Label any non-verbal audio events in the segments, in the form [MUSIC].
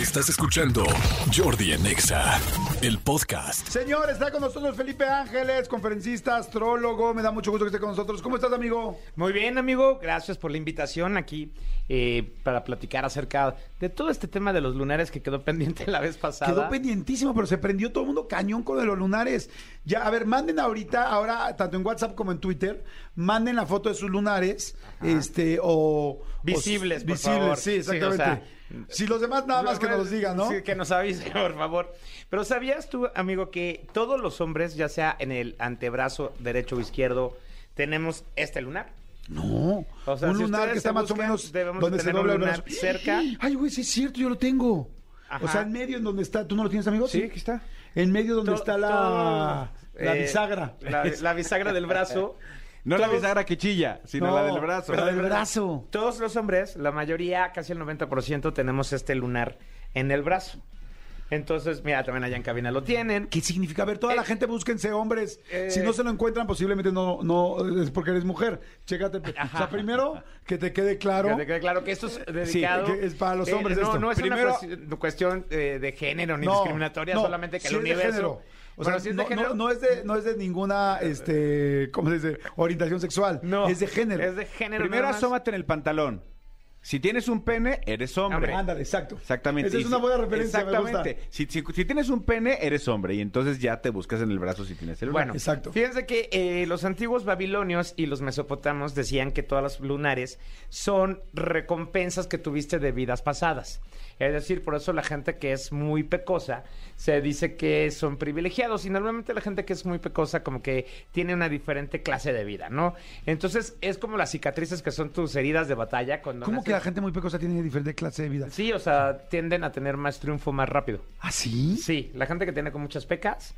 Estás escuchando Jordi en Exa, el podcast. Señor, está con nosotros Felipe Ángeles, conferencista, astrólogo. Me da mucho gusto que esté con nosotros. ¿Cómo estás, amigo? Muy bien, amigo. Gracias por la invitación aquí eh, para platicar acerca de todo este tema de los lunares que quedó [LAUGHS] pendiente la vez pasada. Quedó pendientísimo, pero se prendió todo el mundo cañón con lo de los lunares. Ya, a ver, manden ahorita, ahora, tanto en WhatsApp como en Twitter, manden la foto de sus lunares, este, o... Visibles, o- por visibles, favor. sí, Sí, o exactamente. sea, si los demás nada más que nos los digan, ¿no? Sí, que nos avise, [LAUGHS] por favor. Pero ¿sabías tú, amigo, que todos los hombres, ya sea en el antebrazo derecho o izquierdo, tenemos este lunar? No, O sea, un si lunar que está más o menos debemos donde de se dobla un el lunar brazo. cerca. Ay, güey, sí es cierto, yo lo tengo. Ajá. O sea, en medio en donde está, ¿tú no lo tienes, amigo? Sí, aquí está. En medio donde To- está la eh, bisagra. La, la bisagra del brazo. [LAUGHS] No la Todos- bisagra que chilla, sino No, la del brazo. la del brazo. Todos los hombres, la mayoría, casi el 90%, tenemos este lunar en el brazo. Entonces, mira, también allá en cabina lo tienen. ¿Qué significa? A ver, toda la Eh, gente búsquense hombres. eh, si no se lo encuentran, posiblemente no, no es porque eres mujer. Chécate. O sea, primero, que te quede claro. Que te quede claro que esto es dedicado. que es para los hombres no, esto. no es Primero- una cuestión, cuestión, eh, de género ni No, discriminatoria, no, solamente que sí el es de universo. género. O sea, si es no, de género. no- no es de, no es de ninguna, este, ¿cómo se dice? Orientación sexual. no, Es de género. Es de género. Primero asómate en el pantalón. Si tienes un pene, eres hombre. Ándale, exacto. Exactamente. Esa es una buena referencia, me gusta. Exactamente. Si, si- si tienes un pene, eres hombre. Y entonces ya te buscas en el brazo si tienes el Bueno, Exacto. Fíjense que eh, los antiguos babilonios y los mesopotamos decían que todas las lunares son recompensas que tuviste de vidas pasadas. Es decir, por eso la gente que es muy pecosa se dice que son privilegiados y normalmente la gente que es muy pecosa como que tiene una diferente clase de vida, ¿no? Entonces es como las cicatrices que son tus heridas de batalla cuando ¿Cómo que la gente muy pecosa tiene diferente clase de vida? Sí, o sea, tienden a tener más triunfo más rápido. ¿Ah, sí? Sí, la gente que tiene con muchas pecas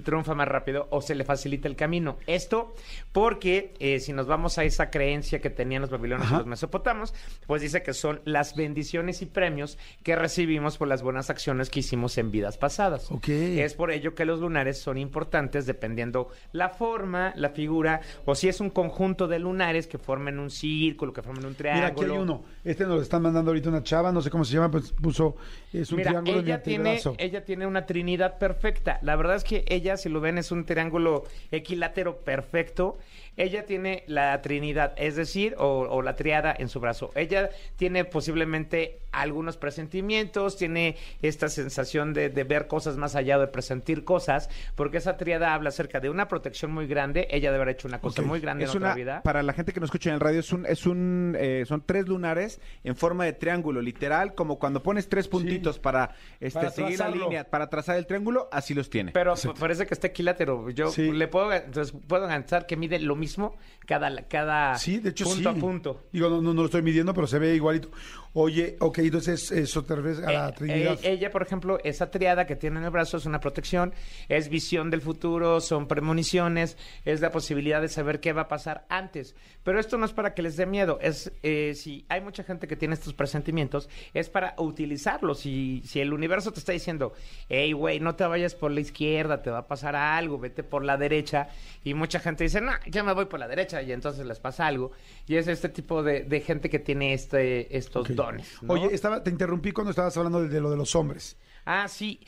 triunfa más rápido o se le facilita el camino. Esto porque eh, si nos vamos a esa creencia que tenían los babilonios y los mesopotamos, pues dice que son las bendiciones y premios que recibimos por las buenas acciones que hicimos en vidas pasadas. Ok. Es por ello que los lunares son importantes dependiendo la forma, la figura o si es un conjunto de lunares que formen un círculo, que formen un triángulo. Mira, aquí hay uno. Este nos lo están mandando ahorita una chava, no sé cómo se llama, pues puso, es un Mira, triángulo en ella el tiene, ella tiene una trinidad perfecta. La verdad es que ella, si lo ven, es un triángulo equilátero perfecto. Ella tiene la trinidad, es decir, o, o la triada en su brazo. Ella tiene posiblemente algunos presentimientos, tiene esta sensación de, de ver cosas más allá de presentir cosas, porque esa triada habla acerca de una protección muy grande. Ella debe haber hecho una cosa muy grande Es en otra una, vida. para la gente que nos escucha en el radio, es un, es un, eh, son tres lunares en forma de triángulo, literal, como cuando pones tres puntitos para, este, Para seguir la línea, para trazar el triángulo, así los tiene. Pero parece que está equilátero. Yo Sí. le puedo, entonces puedo pensar que mide lo mismo cada, cada Sí, de hecho punto sí. a punto. Digo, no, no, no lo estoy midiendo, pero se ve igualito. Oye, ok, entonces eso te refieres a la Eh, Trinidad. eh, ella, por ejemplo, esa triada que tiene en el brazo es una protección, es visión del futuro, son premoniciones, es la posibilidad de saber qué va a pasar antes. Pero esto no es para que les dé miedo, es eh, si hay mucha gente que tiene estos presentimientos, es para utilizarlos. Si, si el universo te está diciendo, hey, güey, no te vayas por la izquierda, te va a pasar algo, vete por la derecha. Y mucha gente dice, no, ya me voy por la derecha, y entonces les pasa algo. Y es este tipo de, de gente que tiene este, estos Ok. Oye, estaba, te interrumpí cuando estabas hablando de, de lo de los hombres. Ah, sí.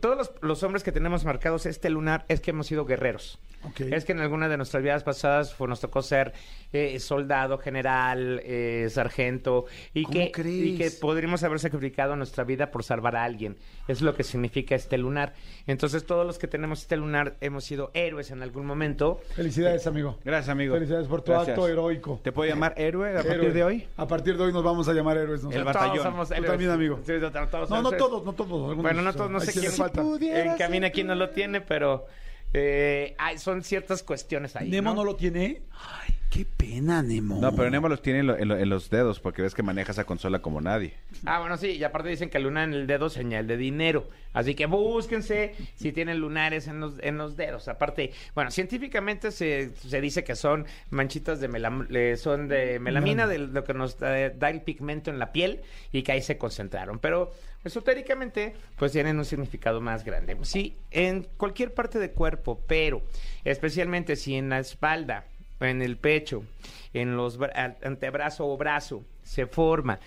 Todos los, los hombres que tenemos marcados este lunar es que hemos sido guerreros. Es que en alguna de nuestras vidas pasadas fue, nos tocó ser eh, soldado, general, eh, sargento, y ¿Cómo que, crees? y que podríamos haber sacrificado nuestra vida por salvar a alguien. Es lo que significa este lunar. Entonces, todos los que tenemos este lunar hemos sido héroes en algún momento. Felicidades, amigo. Gracias, amigo. Felicidades por tu Gracias. acto heroico. ¿Te puedo llamar héroe a partir de hoy? A partir de hoy nos vamos a llamar héroes. El nosotros. batallón. Todos somos Tú héroes. también, amigo. Sí, todos- todos No, no todos, no todos. algunos, Bueno, no todos, no sé quién falta. En cabina quién no lo tiene, pero eh, hay- son ciertas cuestiones ahí. Nemo ¿no? no lo tiene. Ay, qué pena, Nemo. No, pero Nemo los tiene en, lo- en lo- en los dedos porque ves que maneja esa consola como nadie. Ah, bueno, sí, y aparte dicen que luna en el dedo señal de dinero. Así que búsquense si tienen lunares en los, en los dedos. Aparte, bueno, científicamente se, se dice que son manchitas de melam- eh, son de melamina, de lo que nos da, da el pigmento en la piel, y que ahí se concentraron. Pero esotéricamente, pues tienen un significado más grande. Sí, en cualquier parte del cuerpo, pero especialmente si en la espalda, en el pecho, en los antebrazo o brazo, se forma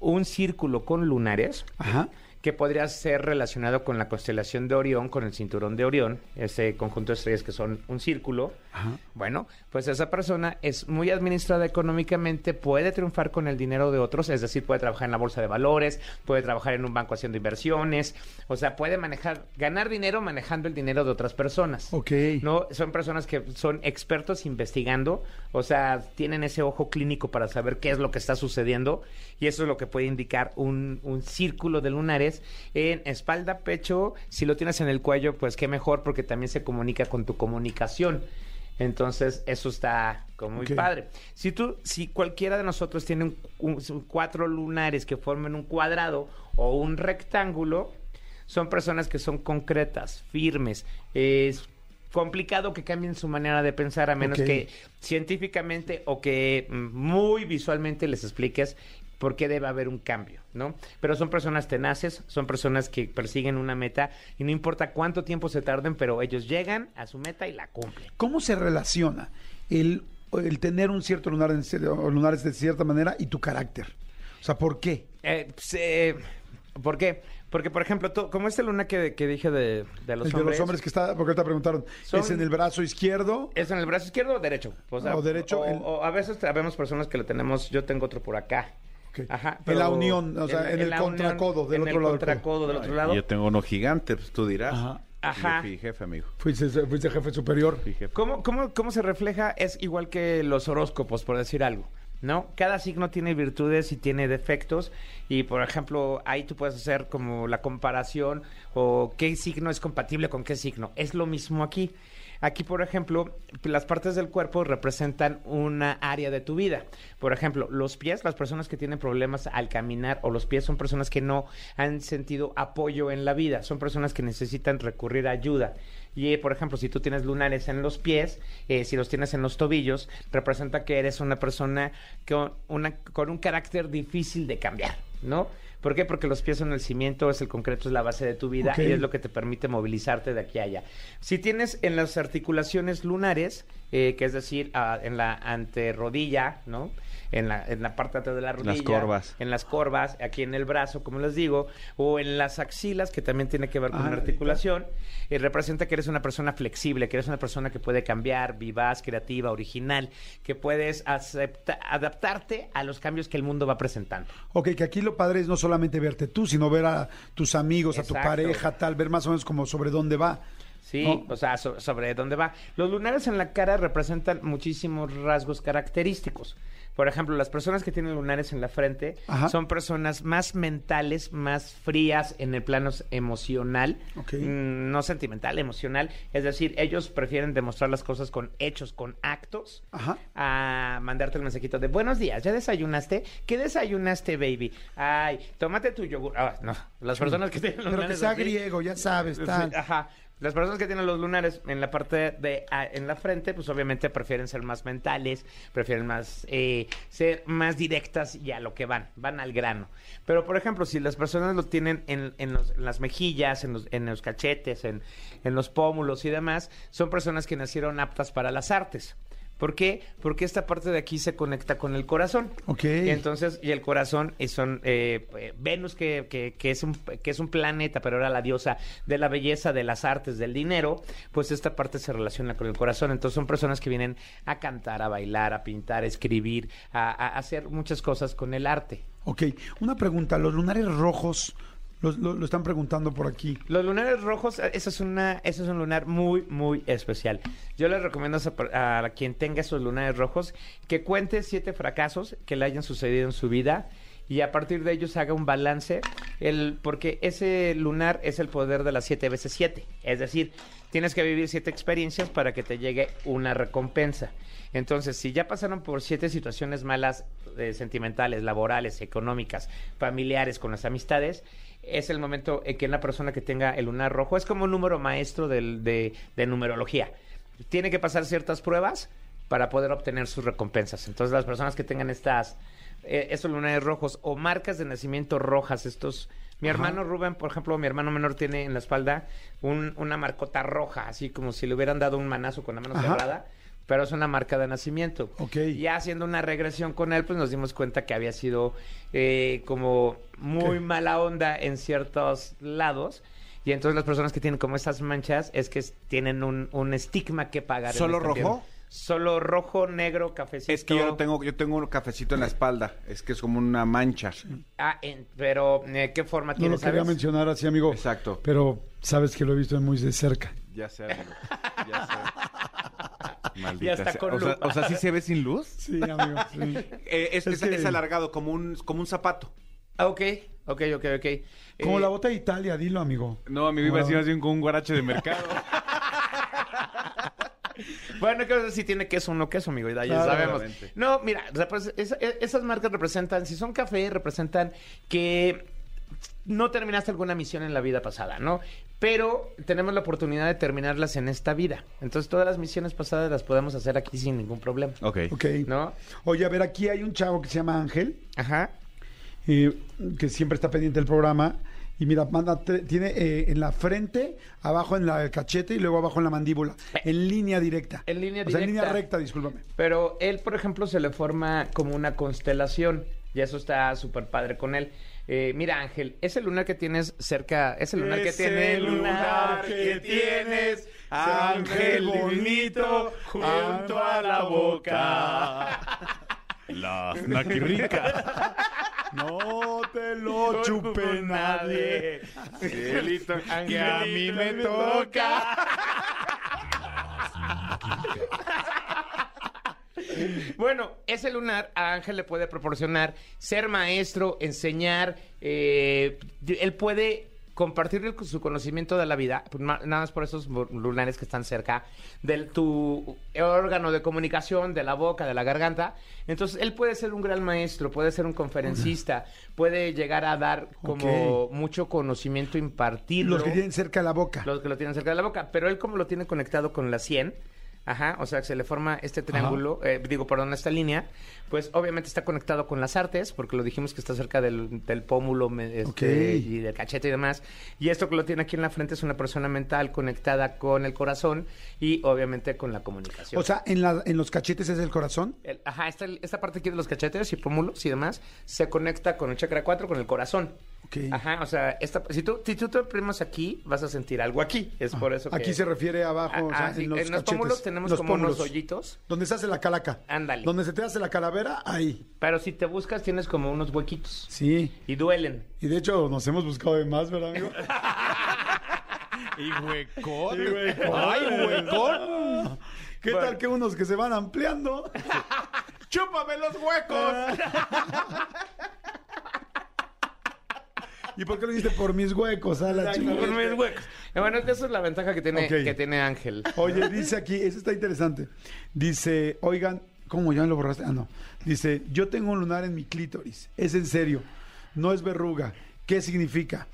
un círculo con lunares, Ajá. que podría ser relacionado con la constelación de Orión, con el cinturón de Orión, ese conjunto de estrellas que son un círculo. Bueno, pues esa persona es muy administrada económicamente, puede triunfar con el dinero de otros, es decir, puede trabajar en la bolsa de valores, puede trabajar en un banco haciendo inversiones, o sea, puede manejar, ganar dinero manejando el dinero de otras personas. Ok. No, son personas que son expertos investigando, o sea, tienen ese ojo clínico para saber qué es lo que está sucediendo y eso es lo que puede indicar un, un círculo de lunares en espalda, pecho, si lo tienes en el cuello, pues qué mejor porque también se comunica con tu comunicación. Entonces, eso está como muy padre. Si tú, si cualquiera de nosotros tiene un- cuatro lunares que formen un cuadrado o un rectángulo, son personas que son concretas, firmes. Es complicado que cambien su manera de pensar a menos que científicamente o que mm, muy visualmente les expliques por qué debe haber un cambio, ¿no? Pero son personas tenaces, son personas que persiguen una meta y no importa cuánto tiempo se tarden, pero ellos llegan a su meta y la cumplen. ¿Cómo se relaciona el, el tener un cierto lunar lunares de cierta manera y tu carácter? O sea, ¿por qué? Eh, pues, eh, ¿Por qué? Porque, por ejemplo, tú- como esta luna que, que dije de, de los el de hombres... los hombres que está, porque te preguntaron, Son- ¿es en el brazo izquierdo? ¿Es en el brazo izquierdo o derecho? O derecho, O, el- o a veces vemos personas que lo tenemos, yo tengo otro por acá. Ajá. En la unión, o sea, en el la contracodo, del en otro el lado contracodo del otro lado. Yo tengo uno gigante, pues tú dirás. Ajá. Ajá. Yo fui jefe, amigo. Fuiste, fuiste jefe superior. Fui jefe. ¿Cómo, cómo, ¿Cómo se refleja? Es igual que los horóscopos, por decir algo. ¿No? Cada signo tiene virtudes y tiene defectos. Y, por ejemplo, ahí tú puedes hacer como la comparación o qué signo es compatible con qué signo. Es lo mismo aquí. Aquí, por ejemplo, las partes del cuerpo representan una área de tu vida. Por ejemplo, los pies, las personas que tienen problemas al caminar o los pies son personas que no han sentido apoyo en la vida, son personas que necesitan recurrir a ayuda. Y, eh, por ejemplo, si tú tienes lunares en los pies, eh, si los tienes en los tobillos, representa que eres una persona con, una, con un carácter difícil de cambiar, ¿no? ¿Por qué? Porque los pies son el cimiento, es el concreto, es la base de tu vida y es lo que te permite movilizarte de aquí a allá. Si tienes en las articulaciones lunares, eh, que es decir, en la anterrodilla, ¿no? En la, en la parte de atrás de la Las rodilla. corvas. En las corvas, aquí en el brazo, como les digo, o en las axilas, que también tiene que ver con Ah, una articulación, y representa que eres una persona flexible, que eres una persona que puede cambiar, vivaz, creativa, original, que puedes acepta- adaptarte a los cambios que el mundo va presentando. Ok, que aquí lo padre es no solamente verte tú, sino ver a tus amigos, a tu pareja, tal, ver más o menos como sobre dónde va. Sí, ¿no? o sea, so- sobre dónde va. Los lunares en la cara representan muchísimos rasgos característicos. Por ejemplo, las personas que tienen lunares en la frente Ajá. son personas más mentales, más frías en el plano emocional, mm, no sentimental, emocional. Es decir, ellos prefieren demostrar las cosas con hechos, con actos, Ajá. a mandarte el mensajito de buenos días, ¿ya desayunaste? ¿Qué desayunaste, baby? Ay, tómate tu yogur. Ah, no, las personas que tienen Pero que lunares sea así- griego, ya sabes, tal. ajá. Las personas que tienen los lunares en la parte de ah, en la frente, pues obviamente prefieren ser más mentales, prefieren más eh, ser más directas y a lo que van, van al grano. Pero por ejemplo, si las personas lo tienen en, en los- en las mejillas, en los, en los cachetes, en, en los pómulos y demás, son personas que nacieron aptas para las artes. ¿Por qué? Porque esta parte de aquí se conecta con el corazón. Ok. Y entonces, y el corazón y son eh, eh, Venus, que, que- que es un, que es un planeta, pero era la diosa de la belleza, de las artes, del dinero, pues esta parte se relaciona con el corazón. Entonces son personas que vienen a cantar, a bailar, a pintar, a escribir, a, a hacer muchas cosas con el arte. Ok, una pregunta, los lunares rojos, lo, lo están preguntando por aquí. Los lunares rojos, eh, eso es una, eso es un lunar muy, muy especial. Yo les recomiendo a, a quien tenga esos lunares rojos que cuente siete fracasos que le hayan sucedido en su vida y a partir de ellos haga un balance, el, porque ese lunar es el poder de las siete veces siete. Es decir, tienes que vivir siete experiencias para que te llegue una recompensa. Entonces, si ya pasaron por siete situaciones malas, eh, sentimentales, laborales, económicas, familiares, con las amistades, es el momento en que una persona que tenga el lunar rojo es como un número maestro de, de numerología. Tiene que pasar ciertas pruebas para poder obtener sus recompensas. Entonces, las personas que tengan estas, eh, estos lunares rojos o marcas de nacimiento rojas, estos... Mi hermano Rubén, por ejemplo, mi hermano menor tiene en la espalda un- una marcota roja, así como si le hubieran dado un manazo con la mano Ajá. cerrada. pero es una marca de nacimiento. Ok. Y haciendo una regresión con él, pues nos dimos cuenta que había sido eh, como muy ¿Qué? mala onda en ciertos lados. Y entonces las personas que tienen como esas manchas es que tienen un, un estigma que pagar. en ¿Solo esta rojo? piel. Solo rojo, negro, cafecito. Es que yo no tengo, yo tengo un cafecito en la espalda. Es que es como una mancha. Ah, en- pero eh, ¿qué forma No tiene? lo quería sabes? mencionar así, amigo. Exacto. Pero sabes que lo he visto muy de cerca. Ya sé, amigo. Ya sé. [LAUGHS] Maldita Ya está sea. con o, sea, o sea, ¿sí se ve sin luz? Sí, amigo. sí. [LAUGHS] Eh, es, Es es- que- es alargado, como un, como un zapato. Ah, ok, ok, ok, ok. Como Eh, la bota de Italia, dilo, amigo. No, a mí me Como iba la- así más bien con un guarache de mercado. [LAUGHS] [LAUGHS] Bueno, que ver si tiene queso o no queso, amigo, ya Claro, sabemos. No, mira, e- esas marcas representan, si son café, representan que no terminaste alguna misión en la vida pasada, ¿no? Pero tenemos la oportunidad de terminarlas en esta vida. Entonces, todas las misiones pasadas las podemos hacer aquí sin ningún problema. ok. Ok. ¿No? Oye, a ver, aquí hay un chavo que se llama Ángel, Ajá. eh, que siempre está pendiente del programa. Y mira, manda tiene eh, en la frente, abajo en la, el cachete y luego abajo en la mandíbula. En línea directa. En línea O sea, en línea directa. recta, discúlpame. Pero él, por ejemplo, se le forma como una constelación. Y eso está súper padre con él. Eh, mira, Ángel, ese lunar que tienes cerca, ese lunar que Ese tiene el lunar que tienes, ángel bonito, junto a la boca. [LAUGHS] La naquirrica. No te lo chupe nadie. Cielito, que a mí me toca. Bueno, ese lunar a Ángel le puede proporcionar ser maestro, enseñar, eh, él puede compartir su conocimiento de la vida, pues, nada más por esos lunares que están cerca de tu órgano de comunicación, de la boca, de la garganta. Entonces, él puede ser un gran maestro, puede ser un conferencista, puede llegar a dar como mucho conocimiento, impartirlo. Los que tienen cerca de la boca. Los que lo tienen cerca de la boca. Pero él como lo tiene conectado con la 100, ajá, o sea, que se le forma este triángulo, eh, digo, perdón, esta línea, pues obviamente está conectado con las artes, porque lo dijimos que está cerca del, del pómulo este, y del cachete y demás. Y esto que lo tiene aquí en la frente es una persona mental conectada con el corazón y obviamente con la comunicación. O sea, en, la, en los cachetes es el corazón. El- ajá, esta, esta parte aquí de los cachetes y pómulos y demás se conecta con el chakra 4, con el corazón. Ajá, o sea, esta, si, tú, si tú te oprimas aquí, vas a sentir algo aquí. Es por eso que... Aquí se refiere abajo, o sea, Ah, sí, en los, en los cachetes. pómulos tenemos Los como unos hoyitos. Donde se hace la calaca. Ándale. Donde se te hace la calavera, ahí. Pero si te buscas, tienes como unos huequitos. Sí. Y duelen. Y de hecho, nos hemos buscado de más, ¿verdad, amigo? [LAUGHS] Y huecón. Sí, huecón. Ay, huecón. ¿Qué Bueno. tal que unos que se van ampliando? [LAUGHS] ¡Chúpame los huecos! [LAUGHS] ¿Y por qué lo hiciste por mis huecos? A la chingada? Con mis huecos. Eh, Bueno, esa es la ventaja que tiene, Ok. que tiene Ángel. Oye, [LAUGHS] dice aquí, eso está interesante. Dice, oigan, ¿cómo ya lo borraste? Ah, no. Dice, yo tengo un lunar en mi clítoris. Es en serio. No es verruga. ¿Qué significa?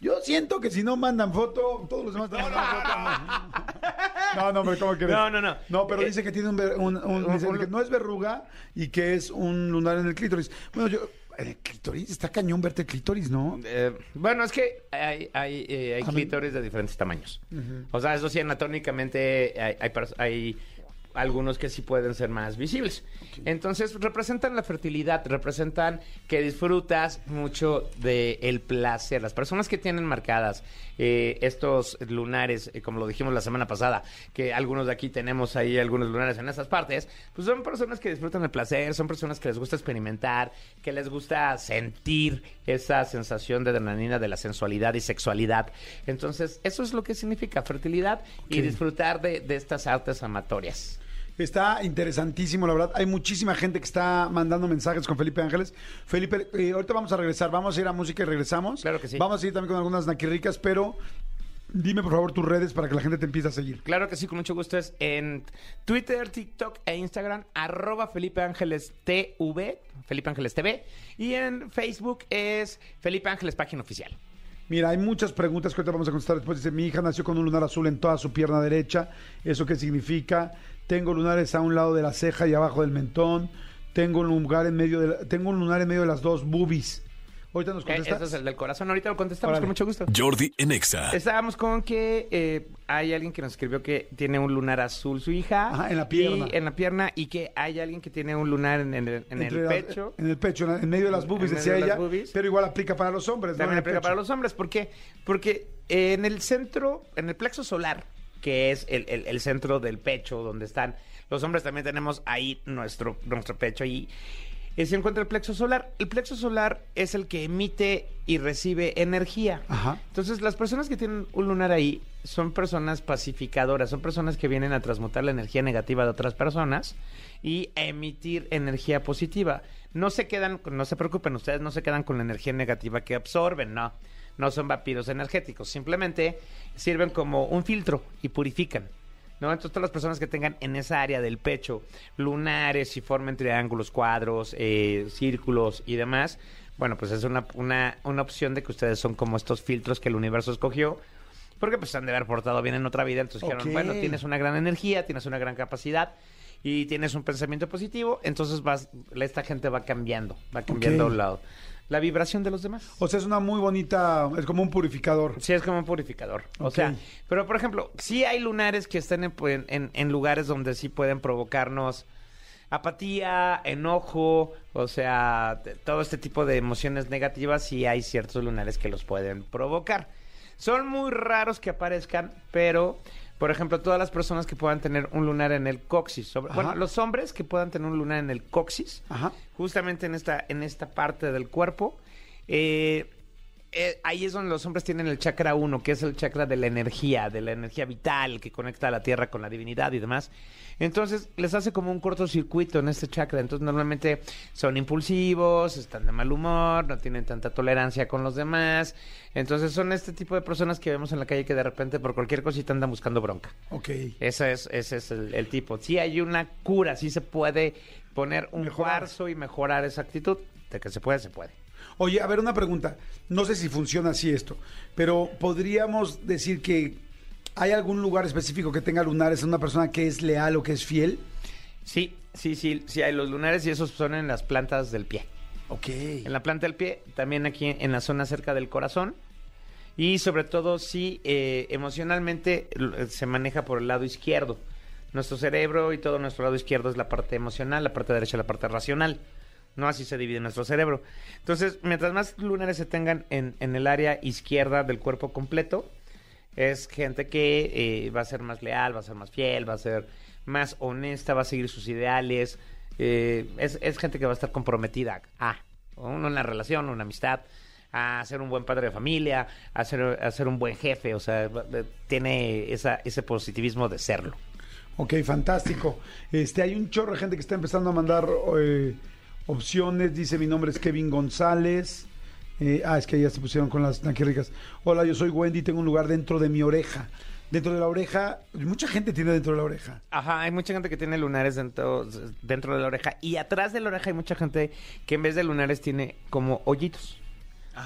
Yo siento que si no mandan foto, todos los demás están mandando foto. [LAUGHS] No, no, pero ¿cómo crees? No, no, no. No, pero Eh, dice que tiene un, un- un- un- dice que no es verruga y que es un lunar en el clítoris. Bueno, yo, el clítoris, está cañón verte el clítoris, ¿no? Eh, bueno, es que hay, hay, eh, hay clítores de diferentes tamaños. O sea, eso sí, anatómicamente hay, hay, hay algunos que sí pueden ser más visibles. Entonces, representan la fertilidad, representan que disfrutas mucho del placer. Las personas que tienen marcadas eh, estos lunares, eh, como lo dijimos la semana pasada, que algunos de aquí tenemos ahí algunos lunares en esas partes, pues son personas que disfrutan el placer, son personas que les gusta experimentar, que les gusta sentir esa sensación de adrenalina, de la sensualidad y sexualidad. Entonces, eso es lo que significa fertilidad y disfrutar de, de estas artes amatorias. Está interesantísimo, la verdad. Hay muchísima gente que está mandando mensajes con Felipe Ángeles. Felipe, eh, ahorita vamos a regresar. Vamos a ir a música y regresamos. Claro que sí. Vamos a ir también con algunas naquirricas, pero dime por favor tus redes para que la gente te empiece a seguir. Claro que sí, con mucho gusto. Es en Twitter, TikTok e Instagram, arroba Felipe Ángeles TV, Felipe Ángeles TV. Y en Facebook es Felipe Ángeles, página oficial. Mira, hay muchas preguntas que ahorita vamos a contestar después. Dice, mi hija nació con un lunar azul en toda su pierna derecha. ¿Eso qué significa? Tengo lunares a un lado de la ceja y abajo del mentón. Tengo un lugar en medio de la- tengo un lunar en medio de las dos boobies. Ahorita nos Eh, contestas. Ese es el del corazón. Ahorita lo contestamos Órale. con mucho gusto. Jordi en Exa. Estábamos con que eh, hay alguien que nos escribió que tiene un lunar azul su hija. Ajá, en la pierna. Y en la pierna. Y que hay alguien que tiene un lunar en, el- en el Entre las- pecho. En el pecho, en, en medio de las boobies, En decía de ella. boobies. Pero igual aplica para los hombres, ¿no? También En el aplica pecho. para los hombres. ¿Por qué? Porque eh, en el centro, en el plexo solar, que es el, el- el centro del pecho, donde están los hombres, también tenemos ahí nuestro, nuestro pecho. Y eh, se encuentra el plexo solar. El plexo solar es el que emite y recibe energía. Ajá. Entonces, las personas que tienen un lunar ahí son personas pacificadoras, son personas que vienen a transmutar la energía negativa de otras personas y a emitir energía positiva. No se quedan, no se preocupen, ustedes no se quedan con la energía negativa que absorben, no. No son vampiros energéticos, simplemente sirven como un filtro y purifican. ¿no? Entonces, todas las personas que tengan en esa área del pecho lunares y formen triángulos, cuadros, eh, círculos y demás, bueno, pues es una, una, una opción de que ustedes son como estos filtros que el universo escogió, porque pues han de haber portado bien en otra vida, entonces dijeron, bueno, tienes una gran energía, tienes una gran capacidad y tienes un pensamiento positivo, entonces vas, esta gente va cambiando, va cambiando Ok. la, la vibración de los demás. O sea, es una muy bonita, es como un purificador. Sí, es como un purificador. O sea, pero por ejemplo, sí hay lunares que están en, en- en- lugares donde sí pueden provocarnos apatía, enojo, o sea, todo este tipo de emociones negativas, sí hay ciertos lunares que los pueden provocar. Son muy raros que aparezcan, pero, por ejemplo, todas las personas que puedan tener un lunar en el coxis, sobre- bueno, los hombres que puedan tener un lunar en el coxis, Ajá. justamente en esta, en esta parte del cuerpo. eh, eh, ahí es donde los hombres tienen el chakra 1, que es el chakra de la energía, de la energía vital que conecta a la tierra con la divinidad y demás. Entonces les hace como un cortocircuito en este chakra. Entonces normalmente son impulsivos, están de mal humor, no tienen tanta tolerancia con los demás. Entonces son este tipo de personas que vemos en la calle que de repente por cualquier cosita andan buscando bronca. Ok. Ese es, ese es el, el tipo. Sí hay una cura, sí se puede poner un Mejorar. cuarzo y mejorar esa actitud. De que se puede, se puede. Oye, a ver, una pregunta. No sé si funciona así esto, pero podríamos decir que hay algún lugar específico que tenga lunares en una persona que es leal o que es fiel. Sí, sí, sí, sí hay los lunares y esos son en las plantas del pie. Ok. En la planta del pie, también aquí en la zona cerca del corazón. Y sobre todo si eh, emocionalmente se maneja por el lado izquierdo. Nuestro cerebro y todo nuestro lado izquierdo es la parte emocional, la parte derecha es la parte racional. No así se divide nuestro cerebro. Entonces, mientras más lunares se tengan en, en el área izquierda del cuerpo completo, es gente que eh, va a ser más leal, va a ser más fiel, va a ser más honesta, va a seguir sus ideales. eh, es, es gente que va a estar comprometida a una relación, una amistad, a ser un buen padre de familia, a ser, a ser un buen jefe. O sea, va- tiene esa, ese positivismo de serlo. Ok, fantástico. Este, hay un chorro de gente que está empezando a mandar eh, opciones. Dice, mi nombre es Kevin González. Eh, ah, es que ya se pusieron con las aquí ricas. Hola, yo soy Wendy, tengo un lugar dentro de mi oreja. Dentro de la oreja, mucha gente tiene dentro de la oreja. Ajá, hay mucha gente que tiene lunares dentro, dentro de la oreja. Y atrás de la oreja hay mucha gente que en vez de lunares tiene como hoyitos.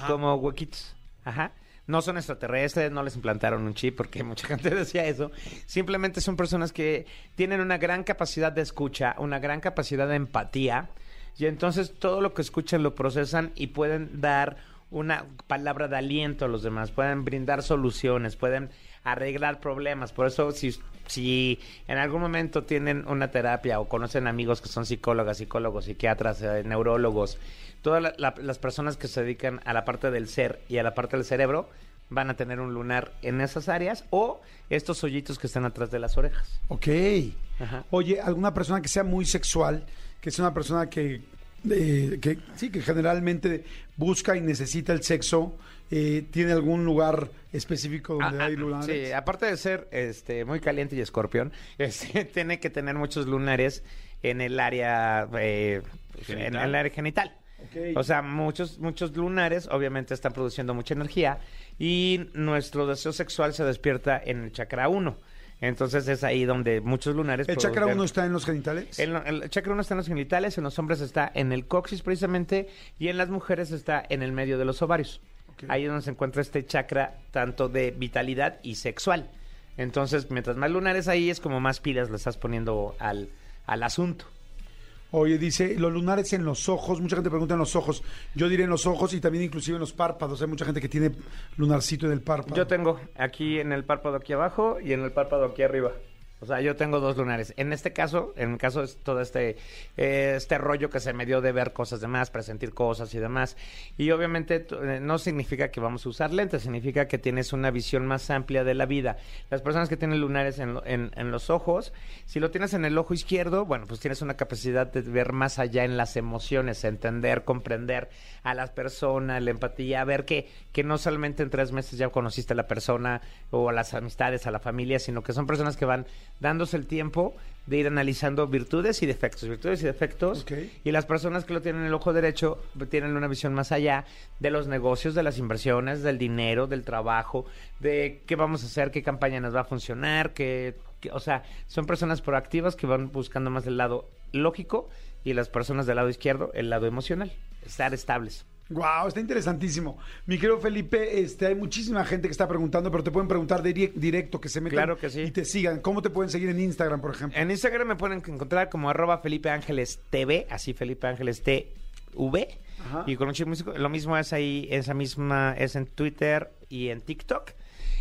Como huequitos. Ajá. No son extraterrestres, no les implantaron un chip porque [LAUGHS] mucha gente decía eso. Simplemente son personas que tienen una gran capacidad de escucha, una gran capacidad de empatía. Y entonces todo lo que escuchan lo procesan y pueden dar una palabra de aliento a los demás, pueden brindar soluciones, pueden arreglar problemas. Por eso, si, si en algún momento tienen una terapia o conocen amigos que son psicólogas, psicólogos, psiquiatras, eh, neurólogos, todas la- la- las personas que se dedican a la parte del ser y a la parte del cerebro van a tener un lunar en esas áreas o estos hoyitos que están atrás de las orejas. Ok. Ajá. Oye, alguna persona que sea muy sexual, que sea una persona que, eh, que sí, que generalmente busca y necesita el sexo, eh, ¿tiene algún lugar específico donde Ah, hay ah, lunares? Sí, aparte de ser este muy caliente y escorpión, [LAUGHS] este, tiene que tener muchos lunares en el área eh, en Genital. el área genital. O sea, muchos muchos lunares obviamente están produciendo mucha energía y nuestro deseo sexual se despierta en el chakra 1. Entonces es ahí donde muchos lunares ¿El chakra producen- 1 está en los genitales? el, el chakra 1 está en los genitales, en los hombres está en el coxis precisamente y en las mujeres está en el medio de los ovarios. Ahí es donde se encuentra este chakra tanto de vitalidad y sexual. Entonces, mientras más lunares ahí es como más pilas le estás poniendo al, al asunto. Oye, dice, los lunares en los ojos, mucha gente pregunta en los ojos. Yo diré en los ojos y también inclusive en los párpados. Hay mucha gente que tiene lunarcito en el párpado. Yo tengo aquí en el párpado aquí abajo y en el párpado aquí arriba. O sea, yo tengo dos lunares. En este caso, en mi caso es todo este, eh, este rollo que se me dio de ver cosas demás, presentir cosas y demás. Y obviamente eh, no significa que vamos a usar lentes, significa que tienes una visión más amplia de la vida. Las personas que tienen lunares en, en- en los ojos, si lo tienes en el ojo izquierdo, bueno, pues tienes una capacidad de ver más allá en las emociones, entender, comprender a las personas, la empatía, ver que, que no solamente en tres meses ya conociste a la persona o a las amistades, a la familia, sino que son personas que van dándose el tiempo de ir analizando virtudes y defectos, virtudes y defectos. Y las personas que lo tienen en el ojo derecho tienen una visión más allá de los negocios, de las inversiones, del dinero, del trabajo, de qué vamos a hacer, qué campaña nos va a funcionar, qué, qué- o sea, son personas proactivas que van buscando más el lado lógico y las personas del lado izquierdo el lado emocional, estar estables. Wow, está interesantísimo. Mi querido Felipe, este, hay muchísima gente que está preguntando, pero te pueden preguntar direc- directo, que se metan Claro que sí. y te sigan. ¿Cómo te pueden seguir en Instagram, por ejemplo? En Instagram me pueden encontrar como arroba Felipe Ángeles TV, así Felipe Ángeles TV. Ajá. Y con un chip músico, lo mismo es ahí, esa misma es en Twitter y en TikTok.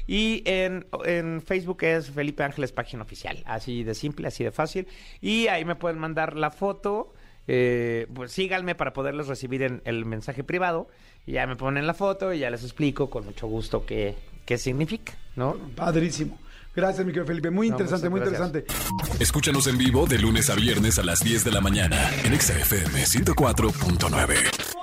Y en, en Facebook es Felipe Ángeles Página Oficial. Así de simple, así de fácil. Y ahí me pueden mandar la foto. Eh, pues síganme para poderles recibir en el mensaje privado. Y ya me ponen la foto y ya les explico con mucho gusto qué, qué significa, ¿no? Padrísimo. Gracias, mi querido Felipe. Muy No, interesante, muy interesante. Escúchanos en vivo de lunes a viernes a las 10 de la mañana en Exa FM 104.9.